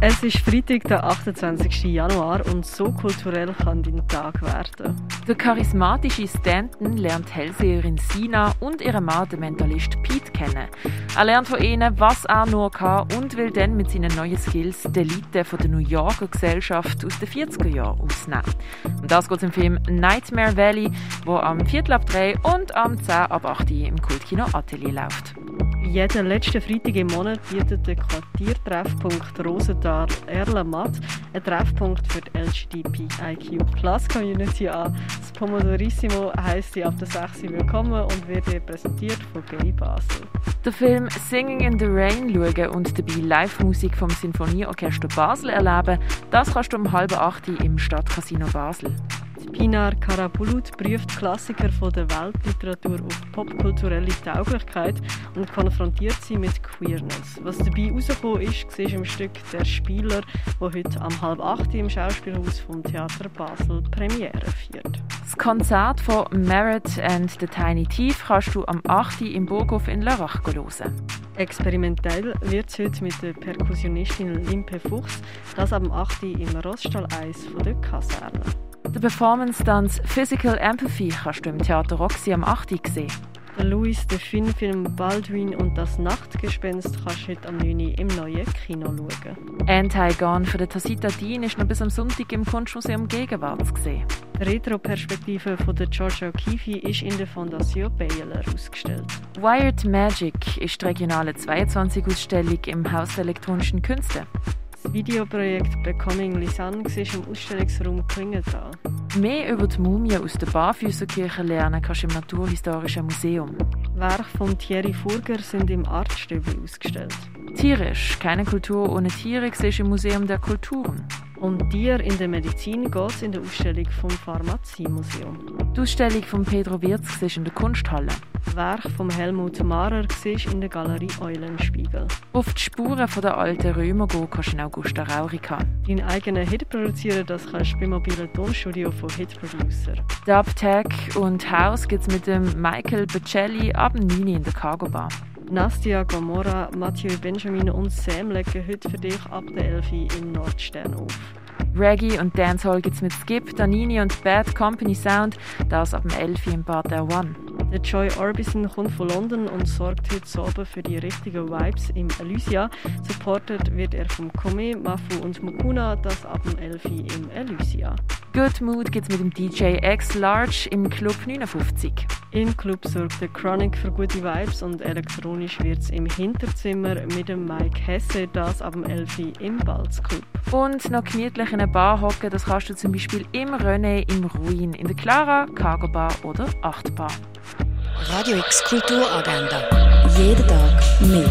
Es ist Freitag, der 28. Januar und so kulturell kann dein Tag werden. Der charismatische Stanton lernt Hellseherin Sina und ihren Mann, den Mentalist Pete, kennen. Er lernt von ihnen, was er nur kann und will dann mit seinen neuen Skills die Elite von der New Yorker Gesellschaft aus den 40er Jahren ausnehmen. Und das geht im Film Nightmare Valley, wo am Viertel ab 3 und am 10 ab 8 im Kultkino Atelier läuft. Jeden letzten Freitag im Monat bietet der Quartiertreffpunkt Rosenthal Erlenmatt einen Treffpunkt für die LGBTIQ Plus Community an. Das Pomodorissimo heisst sie ab der 6 willkommen und wird präsentiert von Gay Basel. Den Film Singing in the Rain schauen und dabei Live-Musik vom Sinfonieorchester Basel erleben, das kannst du um halb acht im Stadtcasino Basel. Pinar Karabulut prüft Klassiker von der Weltliteratur auf popkulturelle Tauglichkeit und konfrontiert sie mit Queerness. Was dabei herausgekommen ist, siehst im Stück «Der Spieler», wo heute am halb acht im Schauspielhaus vom Theater Basel Premiere feiert. Das Konzert von Merit and the Tiny Thief kannst du am 8. im Burghof in Lörrach hören. Experimentell wird es heute mit der Perkussionistin Limpe Fuchs, das am 8. im Roststall 1 von der Kaserne. Der Performance-Tanz Physical Empathy kannst du im Theater Roxy am 8. sehen. Der Louis de Finn-Film Baldwin und das Nachtgespenst kannst du heute am 9. im neuen Kino schauen. Anti-Gone für den Tasita Dean ist noch bis am Sonntag im Kunstmuseum Gegenwart zu sehen. Die Retro-Perspektive von der Georgia O'Keeffe ist in der Fondation Baylor ausgestellt. Wired Magic ist die regionale 22-Ausstellung im Haus der elektronischen Künste. Das Videoprojekt Becoming Lisanne war im Ausstellungsraum Klingenthal. Mehr über die Mumie aus der Barfüßerkirche lernen kannst du im Naturhistorischen Museum. Werke von Thierry Furger sind im Artstübel ausgestellt. Tierisch, keine Kultur ohne Tiere, siehst im Museum der Kulturen. Um Tier in der Medizin geht es in der Ausstellung vom Pharmaziemuseum. Die Ausstellung von Pedro Wirz siehst in der Kunsthalle. Werk von Helmut Mahrer siehst in der Galerie Eulenspiegel. Auf die Spuren der alten Römer gehen kannst du in Augusta Raurica. Deinen eigenen Hit produzieren, das kannst du beim mobilen Tonstudio von Hit Producer. Dub, Tech und House gibt es mit dem Michael Bocelli ab 9 in der Cargo Bar. Nastia, Gomorra, Mathieu Benjamin und Sam legen heute für dich ab der 11 im Nordstern auf. Reggae und Dancehall gibt es mit Skip, Danini und Bad Company Sound, das ab dem 11 im Bad der One. Der Joy Orbison kommt von London und sorgt heute Abend für die richtigen Vibes im Elysia. Supported wird er vom Kome, Mafu und Mukuna, das ab dem 11 im Elysia. Good Mood gibt es mit dem DJ X Large im Club 59. Im Club sorgt der Chronic für gute Vibes und elektronisch wird es im Hinterzimmer mit dem Mike Hesse, das ab dem 11 im Balz Club. Und noch gemütlich in einer Bar hocken, das kannst du zum Beispiel im René, im Ruin, in der Clara, Cargo Bar oder 8 Bar. Radio X Kulturagenda. Jeden Tag mehr.